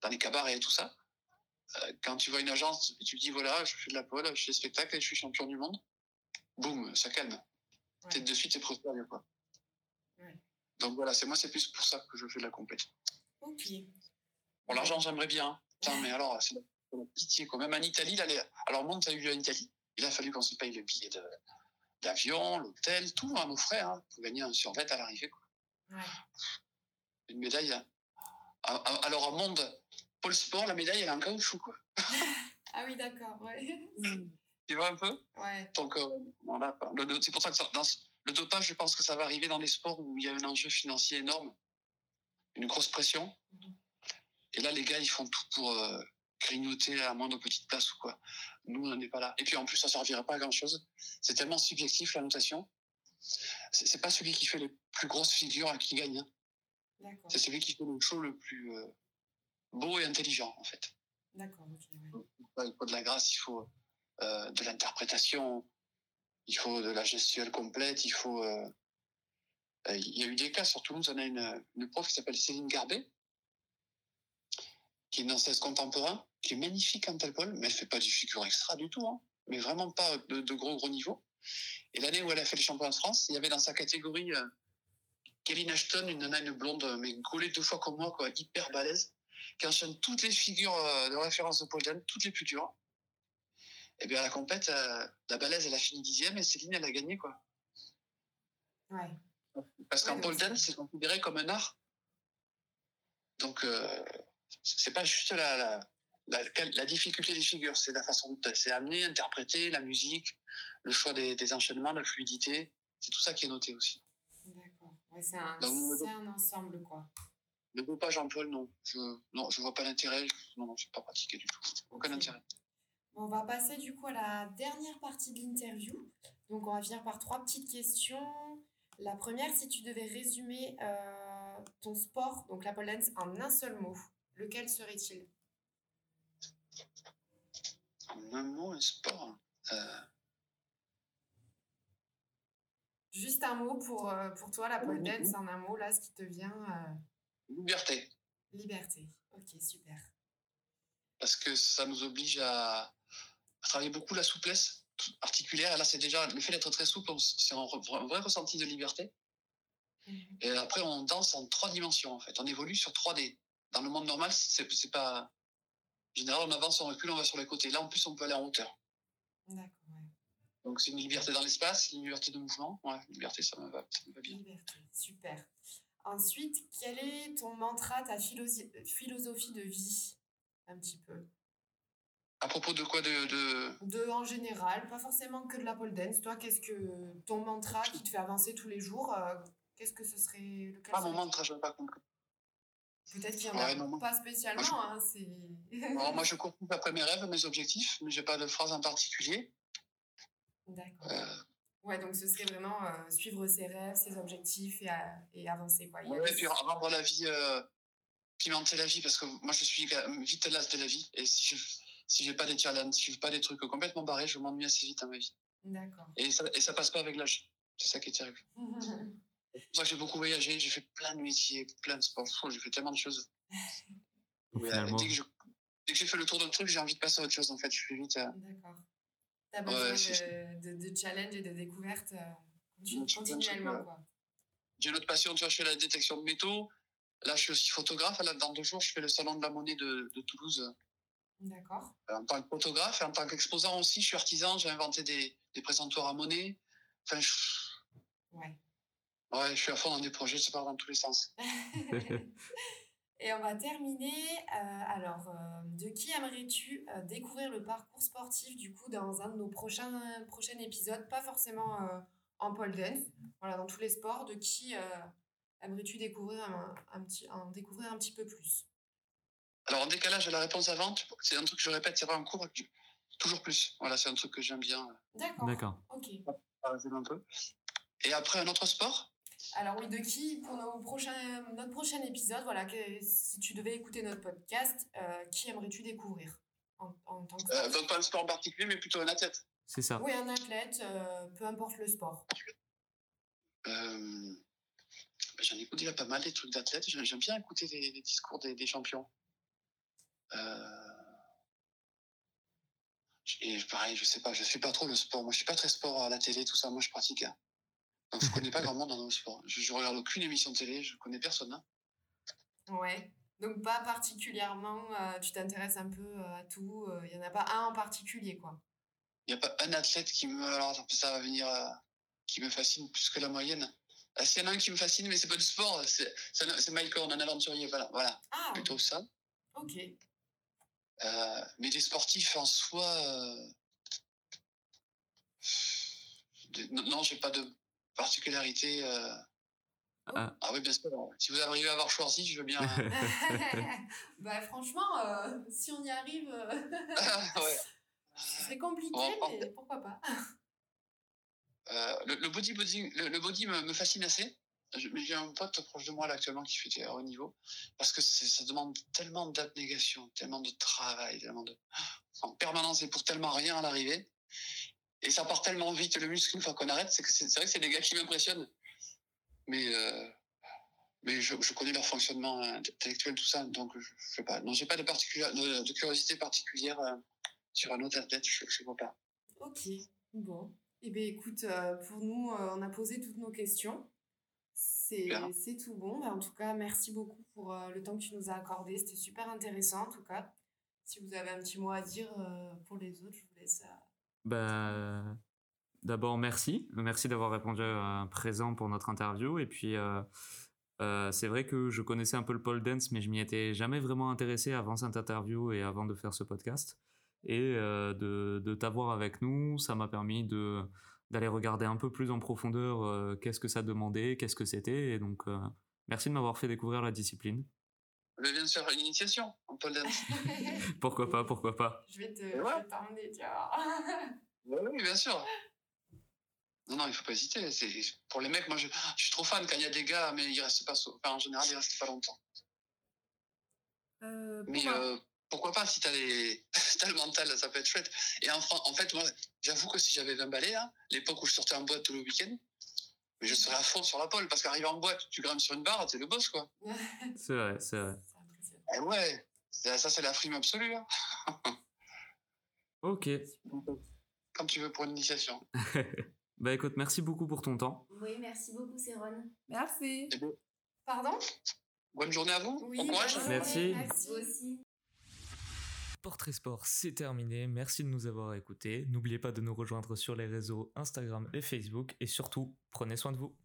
dans les cabarets et tout ça. Euh, quand tu vois une agence, tu te dis voilà, je fais de la pôle, je fais des spectacles et je suis champion du monde. Boum, ça calme. Ouais. de suite, t'es prospère, quoi. Ouais. Donc voilà, c'est moi, c'est plus pour ça que je fais de la compétition. Ok. Bon, l'argent, j'aimerais bien. Putain, mais alors, c'est la pitié, quand même. En Italie, là, les... alors, monde, t'as eu en Italie. Il a fallu qu'on se paye le billet de, l'avion, l'hôtel, tout à nos frais, hein, pour gagner un survêt à l'arrivée. Ouais. Une médaille. Hein. Alors, en monde, Paul Sport, la médaille, elle est en caoutchouc. Quoi. ah oui, d'accord, ouais. Tu vois un peu? Ouais. Donc, euh, voilà, c'est pour ça que dans le dopage, je pense que ça va arriver dans les sports où il y a un enjeu financier énorme, une grosse pression. Mhm. Et là, les gars, ils font tout pour euh, grignoter à moindre petite place ou quoi. Nous, on n'est pas là. Et puis en plus, ça servirait pas à grand chose. C'est tellement subjectif la notation. C'est pas celui qui fait les plus grosses figures qui gagne. Hein. C'est celui qui fait le show le plus euh, beau et intelligent en fait. D'accord. Il faut de la grâce, il faut euh, de l'interprétation, il faut de la gestuelle complète, il faut. Euh, il y a eu des cas sur Toulouse, on a une, une prof qui s'appelle Céline Garbet, qui est une danseuse contemporain, qui est magnifique en tel pole, mais elle fait pas du figure extra du tout, hein. mais vraiment pas de, gros gros niveau. Et l'année où elle a fait le championnat de France, il y avait dans sa catégorie euh, Kelly Ashton, une nana, une blonde, mais gaulée deux fois comme moi, quoi, hyper balèze, qui enchaîne toutes les figures euh, de référence de pole dance, toutes les plus dures. Et bien à la compète, euh, la balèze, elle a fini dixième et Céline, elle a gagné, quoi. Ouais. Parce qu'en pole dance, c'est considéré comme un art. Donc, c'est pas juste la, la, la, difficulté des figures, c'est la façon dont c'est amené, interpréter, la musique, le choix des, des enchaînements, la fluidité. C'est tout ça qui est noté aussi. D'accord. Ouais, c'est un, un, ensemble, quoi. Le pas Jean-Paul, non. Je non, je vois pas l'intérêt. Non, non, je ne pas pratiqué du tout. Aucun intérêt. Bon, on va passer du coup à la dernière partie de l'interview. Donc, on va finir par trois petites questions. La première, si tu devais résumer euh, ton sport, donc la pole dance, en un seul mot, lequel serait-il? En un mot, un sport euh. Juste un mot pour, euh, pour toi, la pole dance, en un mot, là, ce qui te vient. Liberté. Liberté, ok, super. Parce que ça nous oblige à, travailler beaucoup la souplesse articulaire. Et là, c'est déjà le fait d'être très souple, c'est un, vrai ressenti de liberté. Mhm. Et après, on danse en trois dimensions, en fait. On évolue sur 3D. Dans le monde normal, c'est pas. En général, on avance, on recule, on va sur les côtés. Là, en plus, on peut aller en hauteur. D'accord, Donc, c'est une liberté dans l'espace, une liberté de mouvement. Ouais, liberté, ça me va, bien. Liberté, super. Ensuite, quel est ton mantra, ta philosophie de vie? Un petit peu. À propos de quoi de, de... de en général, pas forcément que de la pole dance. Toi, qu'est-ce que ton mantra qui te fait avancer tous les jours, euh, qu'est-ce que ce serait lequel Ah, mon mantra, je n'ai pas compris. Peut-être qu'il y en a pas spécialement, Moi, hein, c'est... Alors, moi, je cours après mes rêves, mes objectifs, mais j'ai pas de phrase en particulier. D'accord. Euh, Ouais, donc ce serait vraiment euh, suivre ses rêves, ses objectifs et, à- et avancer, quoi. Ouais, et puis rendre la vie, euh, pimenter la vie, parce que moi, je suis vite las de la vie. Et si je si j'ai pas des challenges, si j'ai pas des trucs complètement barrés, je m'ennuie assez vite dans ma vie. D'accord. Et ça, et ça passe pas avec l'âge. C'est ça qui est terrible. Que j'ai beaucoup voyagé, j'ai fait plein de métiers, plein de sports. J'ai fait tellement de choses. Ouais, finalement, dès que je- dès que j'ai fait le tour d'un truc, j'ai envie de passer à autre chose, en fait. Je fais vite. euh, D'accord. T'as besoin de, de, de challenge et de découverte euh, continuellement, quoi. J'ai une autre passion, tu vois, je fais la détection de métaux. Là, je suis aussi photographe. Là, dans deux jours, je fais le salon de la monnaie de, de Toulouse D'accord. euh, en tant que photographe et en tant qu'exposant aussi. Je suis artisan, j'ai inventé des, des présentoirs à monnaie. Enfin, je, Ouais. ouais, je suis à fond dans des projets, ça part dans tous les sens. Et on va terminer. euh, alors, euh, de qui aimerais-tu euh, découvrir le parcours sportif du coup dans un de nos prochains, prochains épisodes Pas forcément euh, en pole dance, voilà, dans tous les sports. De qui euh, aimerais-tu découvrir un, un petit, en découvrir un petit peu plus? Alors, en décalage à la réponse avant, c'est un truc que je répète, c'est vrai en cours, toujours plus. Voilà, c'est un truc que j'aime bien. D'accord. D'accord. Ok. un peu. Et après, un autre sport? Alors oui, de qui pour nos prochains, notre prochain épisode, voilà, que, si tu devais écouter notre podcast, euh, qui aimerais-tu découvrir en, en tant que euh, sportif Donc, pas un sport en particulier, mais plutôt un athlète. C'est ça. Oui, un athlète, euh, peu importe le sport. Euh, J'en écoute déjà pas mal des trucs d'athlètes. J'aime bien écouter les, les discours des, des champions. Euh, Et pareil, je sais pas, je suis pas trop le sport. Moi, je suis pas très sport à la télé, tout ça. Moi, je pratique. Donc, je connais pas grand monde dans le sport. Je, je regarde aucune émission de télé, je connais personne. hein. Ouais. Donc pas particulièrement, euh, tu t'intéresses un peu euh, à tout. Il y en a pas un en particulier, quoi. Il n'y a pas un athlète qui me. Alors, attends, ça va venir. euh, qui me fascine plus que la moyenne. Ah, S'il y en a un qui me fascine, mais c'est pas du sport, c'est Horn, un aventurier. Voilà, voilà Ah, plutôt ça. ok. Euh, mais des sportifs en soi. euh, non, j'ai pas de particularité. euh. Ah. Ah oui, bien sûr. Si vous arrivez à avoir choisi, je veux bien. bah franchement, euh, si on y arrive, euh, ouais. ce serait compliqué, mais pourquoi pas. Euh, le, le bodybuilding, le, le body me, me fascine assez. J'ai un pote proche de moi là actuellement qui fait du haut niveau parce que c'est- ça demande tellement d'abnégation, tellement de travail, tellement de en permanence et pour tellement rien à l'arrivée. Et ça part tellement vite le muscle une fois qu'on arrête, c'est que c'est vrai que c'est des gars qui m'impressionnent. Mais euh, mais je, je connais leur fonctionnement intellectuel tout ça, donc je, je sais pas. Non, j'ai pas de de, de curiosité particulière euh, sur un autre athlète, je, je vois pas. Ok, bon. Eh bien, écoute, euh, pour nous, on a posé toutes nos questions. C'est tout bon. Mais en tout cas, merci beaucoup pour euh, le temps que tu nous as accordé. C'était super intéressant, en tout cas. Si vous avez un petit mot à dire euh, pour les autres, je vous laisse. euh, Bah, D'abord, merci. Merci d'avoir répondu euh, présent pour notre interview. Et puis, euh, euh, c'est vrai que je connaissais un peu le pole dance, mais je m'y étais jamais vraiment intéressé avant cette interview et avant de faire ce podcast. Et de, de t'avoir avec nous, ça m'a permis de d'aller regarder un peu plus en profondeur qu'est-ce que ça demandait, qu'est-ce que c'était. Et donc, merci de m'avoir fait découvrir la discipline. Je viens de faire une initiation en pole dance. Pourquoi pas, pourquoi pas. je vais te Ouais. je vais t'emmener, tu vois. Oui, bien sûr. Non, non, il faut pas hésiter. C'est pour les mecs. Moi, je, je suis trop fan quand il y a des gars, mais ils restent pas. Enfin, en général, ils restent pas longtemps. Euh, Mais ma- euh, pourquoi pas si t'as les, t'as le mental, ça peut être chouette. Et en, en fait, moi, j'avoue que si j'avais 20 balais, hein, l'époque où je sortais en boîte tout le week-end, mais je serais à fond sur la pole parce qu'arriver en boîte, tu grimpes sur une barre, t'es le boss, quoi. C'est vrai, c'est vrai. C'est impressionnant. Eh ouais, ça, ça, c'est la frime absolue. Hein. Ok. Comme tu veux pour une initiation. Bah écoute, merci beaucoup pour ton temps. Oui, merci beaucoup, Céron. Merci. Pardon? Bonne journée à vous. Oui, bon courage. Merci. Merci. Vous aussi. Portrait Sport, c'est terminé. Merci de nous avoir écoutés. N'oubliez pas de nous rejoindre sur les réseaux Instagram et Facebook. Et surtout, prenez soin de vous.